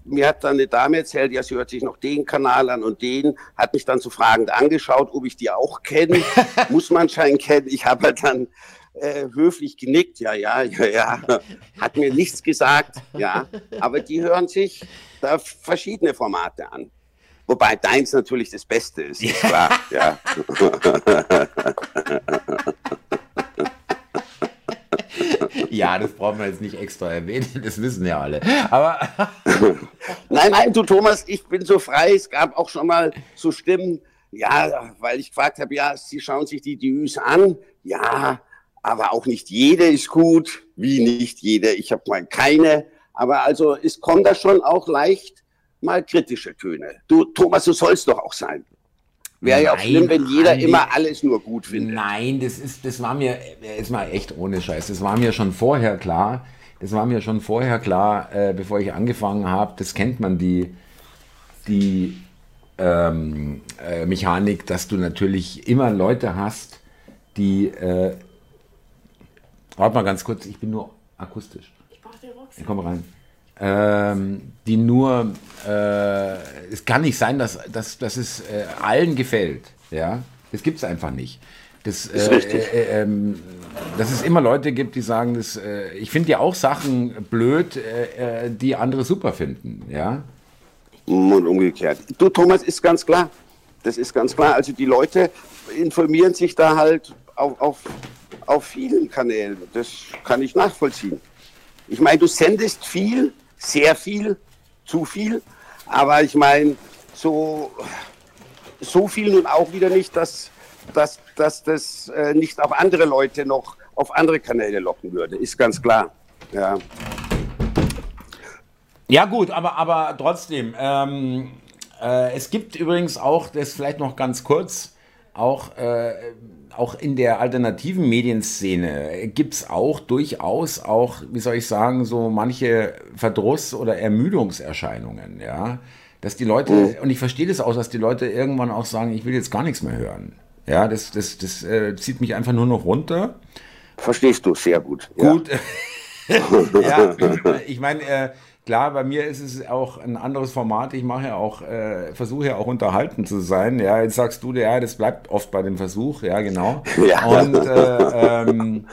mir hat dann eine Dame erzählt, ja, sie hört sich noch den Kanal an und den, hat mich dann so fragend angeschaut, ob ich die auch kenne. [laughs] Muss man scheinen kennen. Ich habe halt dann äh, höflich genickt, ja, ja, ja, ja. Hat mir nichts gesagt, ja. Aber die hören sich da verschiedene Formate an. Wobei deins natürlich das Beste ist, ist [laughs] klar, ja. [laughs] [laughs] ja, das brauchen wir jetzt nicht extra erwähnen, [laughs] das wissen ja alle. Aber. [laughs] nein, nein, du Thomas, ich bin so frei. Es gab auch schon mal so Stimmen, ja, weil ich gefragt habe, ja, Sie schauen sich die Dues an. Ja, aber auch nicht jede ist gut. Wie nicht jede? Ich habe mal keine. Aber also es kommt da schon auch leicht mal kritische Töne. Du, Thomas, du sollst doch auch sein. Wäre ja auch schlimm, wenn jeder Andi, immer alles nur gut findet. Nein, das ist, das war mir, ist mal echt ohne Scheiß. Das war mir schon vorher klar. Das war mir schon vorher klar, äh, bevor ich angefangen habe. Das kennt man die, die ähm, äh, Mechanik, dass du natürlich immer Leute hast, die. Äh, warte mal ganz kurz, ich bin nur akustisch. Ich brauche den Rucksack. Ich komme rein ähm, die nur, äh, es kann nicht sein, dass, dass, dass es äh, allen gefällt. Ja, das gibt es einfach nicht. Das, ist äh, äh, ähm, dass es immer Leute gibt, die sagen, das, äh, ich finde ja auch Sachen blöd, äh, die andere super finden. Ja. Und umgekehrt. Du, Thomas, ist ganz klar. Das ist ganz klar. Also die Leute informieren sich da halt auf, auf, auf vielen Kanälen. Das kann ich nachvollziehen. Ich meine, du sendest viel, sehr viel, zu viel. Aber ich meine, so, so viel nun auch wieder nicht, dass, dass, dass das äh, nicht auch andere Leute noch auf andere Kanäle locken würde. Ist ganz klar. Ja. Ja, gut, aber, aber trotzdem. Ähm, äh, es gibt übrigens auch, das vielleicht noch ganz kurz, auch äh, auch in der alternativen Medienszene gibt es auch durchaus auch, wie soll ich sagen, so manche Verdruss- oder Ermüdungserscheinungen, ja. Dass die Leute, mhm. und ich verstehe das auch, dass die Leute irgendwann auch sagen, ich will jetzt gar nichts mehr hören. Ja, das, das, das äh, zieht mich einfach nur noch runter. Verstehst du sehr gut. Gut. Ja, [laughs] ja ich meine, äh, Klar, bei mir ist es auch ein anderes Format. Ich mache ja auch, äh, versuche ja auch unterhalten zu sein. Ja, jetzt sagst du, ja, das bleibt oft bei dem Versuch. Ja, genau. [laughs] Ja. Und äh, ähm,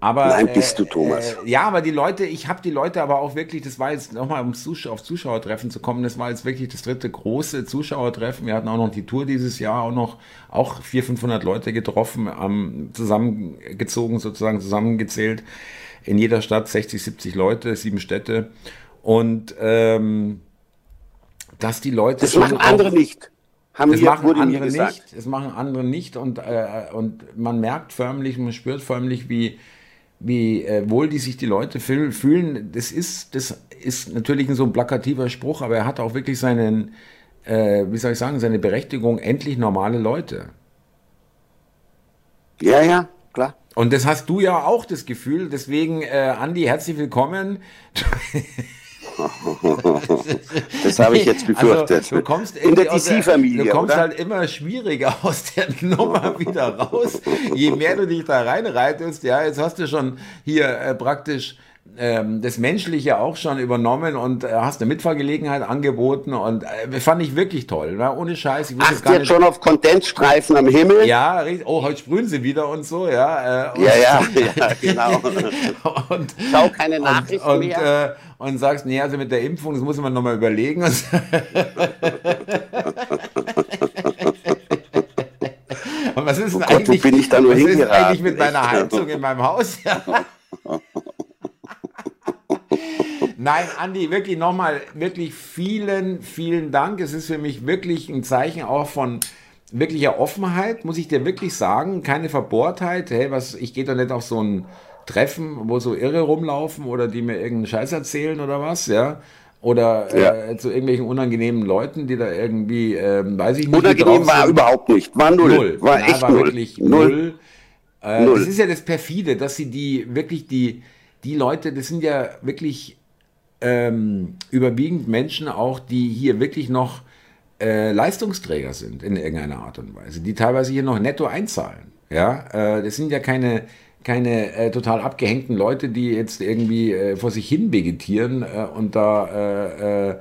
aber Nein, bist du äh, Thomas. Äh, ja, aber die Leute, ich habe die Leute aber auch wirklich, das war jetzt nochmal um Zuschauer, auf Zuschauertreffen zu kommen, das war jetzt wirklich das dritte große Zuschauertreffen. Wir hatten auch noch die Tour dieses Jahr, auch noch auch 400, 500 Leute getroffen, ähm, zusammengezogen, sozusagen zusammengezählt. In jeder Stadt 60, 70 Leute, sieben Städte. Und ähm, dass die Leute. Das machen andere nicht. Haben das machen andere nicht. Das machen andere nicht. Und, äh, und man merkt förmlich, man spürt förmlich, wie, wie äh, wohl die sich die Leute fühlen. Das ist, das ist natürlich so ein plakativer Spruch, aber er hat auch wirklich seinen, äh, wie soll ich sagen, seine Berechtigung, endlich normale Leute. Ja, ja, klar. Und das hast du ja auch das Gefühl. Deswegen, äh, Andi, herzlich willkommen. [laughs] [laughs] das habe ich jetzt also, befürchtet. Also, du kommst in der DC-Familie. Du kommst oder? halt immer schwieriger [laughs] aus der Nummer wieder raus. Je mehr du dich da reinreitest, ja, jetzt hast du schon hier äh, praktisch ähm, das Menschliche auch schon übernommen und äh, hast eine Mitfahrgelegenheit angeboten und äh, fand ich wirklich toll. Ne? Ohne Scheiß. Ich Ach, jetzt schon auf Kondensstreifen am Himmel? Ja, oh, heute sprühen sie wieder und so, ja. Äh, und, ja, ja, [laughs] ja, genau. [laughs] und, Schau keine Nachrichten und, mehr. Äh, und sagst, nee, also mit der Impfung, das muss man nochmal überlegen. [laughs] und was ist denn oh Gott, eigentlich, bin ich da nur was ist hingeraten? eigentlich mit meiner Heizung in meinem Haus? Nein, Andi, wirklich nochmal, wirklich vielen, vielen Dank. Es ist für mich wirklich ein Zeichen auch von wirklicher Offenheit, muss ich dir wirklich sagen. Keine Verbohrtheit. Hey, was, ich gehe doch nicht auf so ein Treffen, wo so Irre rumlaufen oder die mir irgendeinen Scheiß erzählen oder was, ja. Oder Ja. äh, zu irgendwelchen unangenehmen Leuten, die da irgendwie, ähm, weiß ich nicht. Unangenehm war überhaupt nicht. War null. Null. War Ja, echt war null. wirklich null. Äh, Null. Das ist ja das perfide, dass sie die wirklich die die Leute, das sind ja wirklich ähm, überwiegend Menschen auch, die hier wirklich noch äh, Leistungsträger sind in irgendeiner Art und Weise, die teilweise hier noch netto einzahlen. Ja, äh, das sind ja keine keine äh, total abgehängten Leute, die jetzt irgendwie äh, vor sich hin vegetieren äh, und da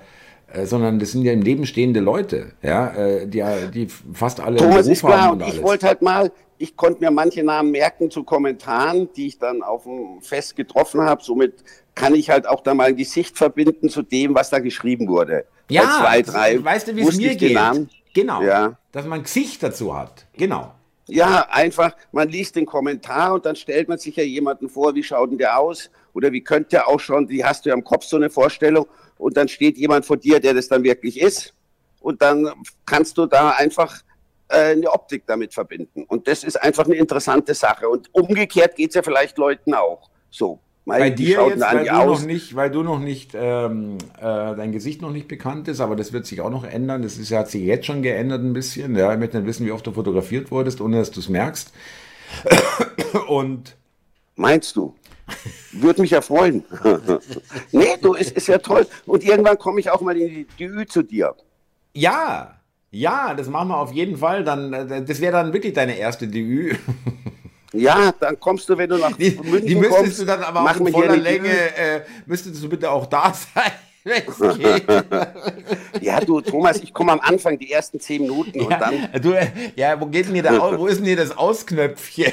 äh, sondern das sind ja im Leben stehende Leute, ja, äh, die, die fast alle Thomas ist klar haben und ich wollte halt mal, ich konnte mir manche Namen merken zu Kommentaren, die ich dann auf dem Fest getroffen habe. Somit kann ich halt auch da mal ein Gesicht verbinden zu dem, was da geschrieben wurde. Ja, Bei zwei, drei weißt du, wie es mir geht? Genau. Ja. Dass man ein Gesicht dazu hat. Genau. Ja, einfach, man liest den Kommentar und dann stellt man sich ja jemanden vor, wie schaut denn der aus? Oder wie könnte der ausschauen? Die hast du ja im Kopf so eine Vorstellung. Und dann steht jemand vor dir, der das dann wirklich ist. Und dann kannst du da einfach äh, eine Optik damit verbinden. Und das ist einfach eine interessante Sache. Und umgekehrt geht es ja vielleicht Leuten auch so. Mei, Bei dir jetzt, weil du, aus? noch nicht, weil du noch nicht, ähm, äh, dein Gesicht noch nicht bekannt ist, aber das wird sich auch noch ändern. Das ist, hat sich jetzt schon geändert ein bisschen. Ja, ich möchte nicht wissen, wie oft du fotografiert wurdest, ohne dass du es merkst. [coughs] Und Meinst du? Würde mich ja freuen. [laughs] nee, du, es ist ja toll. Und irgendwann komme ich auch mal in die DÜ zu dir. ja, ja, das machen wir auf jeden Fall. Dann, äh, das wäre dann wirklich deine erste Debüt. [laughs] Ja, dann kommst du, wenn du nach Die, München die müsstest kommst, du dann aber auch machen in voller Länge, äh, müsstest du bitte auch da [laughs] sein. Ja, du, Thomas, ich komme am Anfang, die ersten zehn Minuten und dann. Ja, du, äh, ja, wo geht denn hier der, Au- wo ist denn hier das Ausknöpfchen?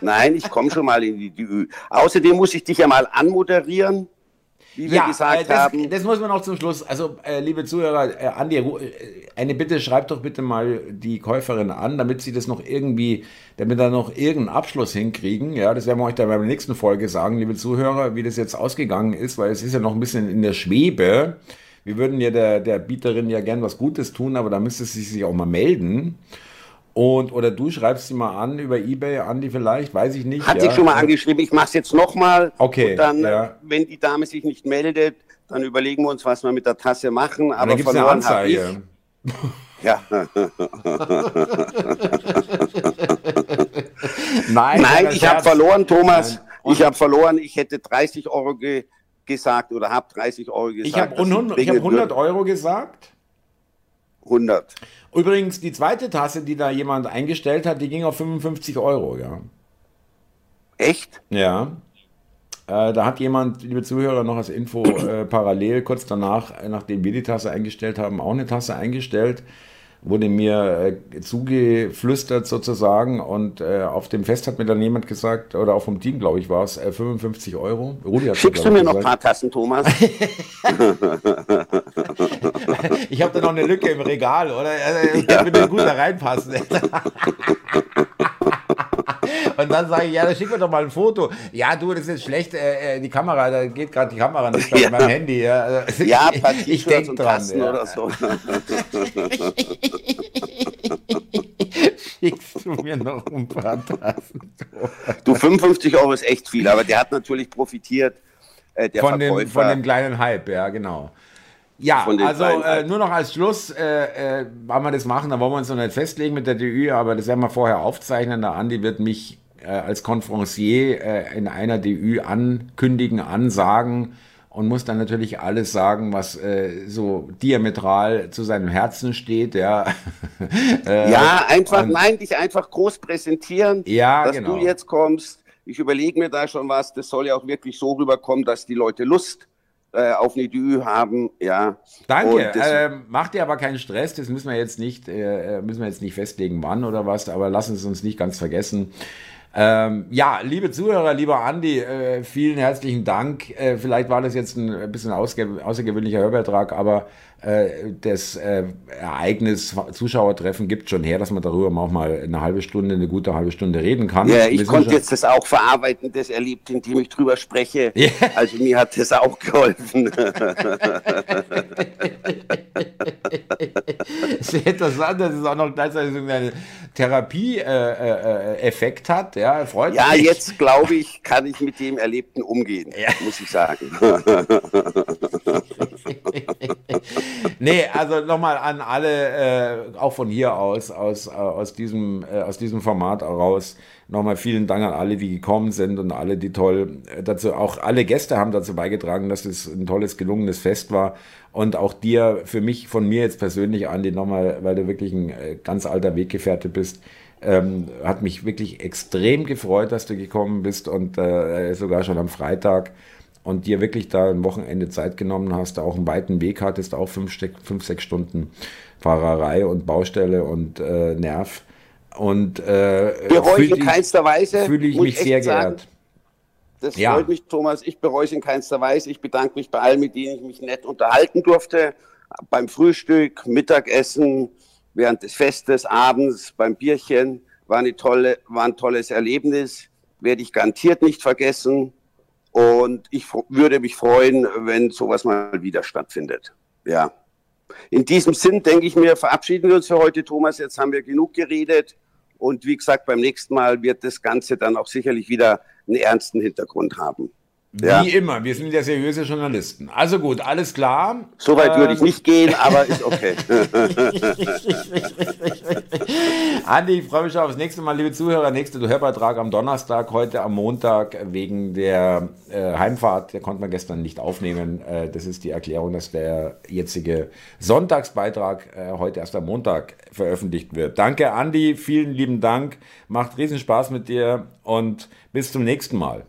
Nein, ich komme schon mal in die DÜ. Außerdem muss ich dich ja mal anmoderieren, wie wir Ja, gesagt äh, das, haben. das muss man noch zum Schluss. Also, äh, liebe Zuhörer, äh, Andi, äh, eine Bitte, schreibt doch bitte mal die Käuferin an, damit sie das noch irgendwie, damit da noch irgendeinen Abschluss hinkriegen. Ja, das werden wir euch dann bei der nächsten Folge sagen, liebe Zuhörer, wie das jetzt ausgegangen ist, weil es ist ja noch ein bisschen in der Schwebe. Wir würden ja der, der Bieterin ja gern was Gutes tun, aber da müsste sie sich auch mal melden. Und, oder du schreibst sie mal an über Ebay, Andi vielleicht, weiß ich nicht. Hat ja. sich schon mal angeschrieben, ich mache es jetzt nochmal. Okay, Und dann, ja. äh, wenn die Dame sich nicht meldet, dann überlegen wir uns, was wir mit der Tasse machen. Aber dann gibt es eine. Anzeige. [laughs] Ja. [laughs] Nein, Nein, ich habe verloren, Thomas. Ich habe verloren. Ich hätte 30 Euro ge gesagt oder habe 30 Euro gesagt. Ich habe dass 100, ich ich hab bringen 100 würde. Euro gesagt. 100. Übrigens, die zweite Tasse, die da jemand eingestellt hat, die ging auf 55 Euro, ja. Echt? Ja. Äh, da hat jemand, liebe Zuhörer, noch als Info äh, parallel kurz danach, äh, nachdem wir die Tasse eingestellt haben, auch eine Tasse eingestellt. Wurde mir äh, zugeflüstert sozusagen und äh, auf dem Fest hat mir dann jemand gesagt, oder auch vom Team, glaube ich, war es, äh, 55 Euro. Rudi hat Schickst du mir ich, noch ein gesagt. paar Tassen, Thomas? [laughs] [laughs] [laughs] Ich habe da noch eine Lücke im Regal, oder? Also, Das würde gut da reinpassen. [laughs] Und dann sage ich, ja, dann schick mir doch mal ein Foto. Ja, du, das ist jetzt schlecht, äh, äh, die Kamera, da geht gerade die Kamera nicht bei Ja. meinem Handy. Ja, Also, Ja, ich, ich denke dran. Ja. oder so. [laughs] Schickst du mir noch ein paar Tassen? Du, 55 Euro ist echt viel, aber der hat natürlich profitiert, äh, der Von dem, Verkäufer. von dem kleinen Hype, ja, genau. Ja, also äh, nur noch als Schluss, äh, äh, wann wir das machen, da wollen wir uns noch nicht festlegen mit der DÜ, aber das werden wir vorher aufzeichnen. Der Andi wird mich äh, als Konferencier äh, in einer DÜ ankündigen, ansagen und muss dann natürlich alles sagen, was äh, so diametral zu seinem Herzen steht. Ja, [laughs] äh, Ja, einfach, und- nein, dich einfach groß präsentieren, Ja, dass genau. du jetzt kommst. Ich überlege mir da schon was. Das soll ja auch wirklich so rüberkommen, dass die Leute Lust äh, auf eine Dü haben. Ja. Danke. Äh, macht dir aber keinen Stress. Das müssen wir jetzt nicht, äh, müssen wir jetzt nicht festlegen, wann oder was. Aber lassen es uns nicht ganz vergessen. Ähm, ja, liebe Zuhörer, lieber Andi, äh, vielen herzlichen Dank. Äh, vielleicht war das jetzt ein bisschen außergewöhnlicher Hörbeitrag, aber äh, das äh, Ereignis Zuschauertreffen gibt schon her, dass man darüber auch mal eine halbe Stunde, eine gute halbe Stunde reden kann. Ja, ich konnte jetzt das auch verarbeiten, das erlebt, indem ich drüber spreche. [laughs] Ja. Also mir hat das auch geholfen. [laughs] Sehr interessant, dass es auch noch gleichzeitig so einen Therapie-Effekt äh, äh, hat. Ja, freut ja mich. jetzt glaube ich, kann ich mit dem Erlebten umgehen, ja. muss ich sagen. [laughs] nee, also nochmal an alle, äh, auch von hier aus, aus, äh, aus, diesem, äh, aus diesem Format heraus, nochmal vielen Dank an alle, die gekommen sind und alle, die toll äh, dazu, auch alle Gäste haben dazu beigetragen, dass es ein tolles, gelungenes Fest war. Und auch dir, für mich, von mir jetzt persönlich, Andi, nochmal, weil du wirklich ein äh, ganz alter Weggefährte bist, ähm, hat mich wirklich extrem gefreut, dass du gekommen bist und äh, sogar schon am Freitag und dir wirklich da ein Wochenende Zeit genommen hast, auch einen weiten Weg hattest, auch fünf, fünf sechs Stunden Fahrerei und Baustelle und äh, Nerv. Und äh, bereue ich in keinster Weise. Fühle ich mich sehr sagen, geehrt. Das ja. freut mich, Thomas. Ich bereue es in keinster Weise. Ich bedanke mich bei allen, mit denen ich mich nett unterhalten durfte. Beim Frühstück, Mittagessen, während des Festes, abends, beim Bierchen. War, eine tolle, war ein tolles Erlebnis. Werde ich garantiert nicht vergessen. Und ich würde mich freuen, wenn sowas mal wieder stattfindet. Ja. In diesem Sinn denke ich mir, verabschieden wir uns für heute, Thomas. Jetzt haben wir genug geredet. Und wie gesagt, beim nächsten Mal wird das Ganze dann auch sicherlich wieder einen ernsten Hintergrund haben. Ja. Wie immer, wir sind ja seriöse Journalisten. Also gut, alles klar. Soweit ähm, würde ich ähm, nicht gehen, aber ist okay. [laughs] Andi, ich freue mich schon aufs nächste Mal, liebe Zuhörer. Nächster Hörbeitrag am Donnerstag, heute am Montag wegen der äh, Heimfahrt. Der konnte man gestern nicht aufnehmen. Äh, das ist die Erklärung, dass der jetzige Sonntagsbeitrag äh, heute erst am Montag veröffentlicht wird. Danke, Andi. Vielen lieben Dank. Macht riesen Spaß mit dir und bis zum nächsten Mal.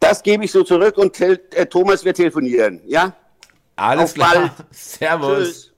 Das gebe ich so zurück und äh, Thomas wird telefonieren. Ja? Alles Auf klar. Bald. [laughs] Servus. Tschüss.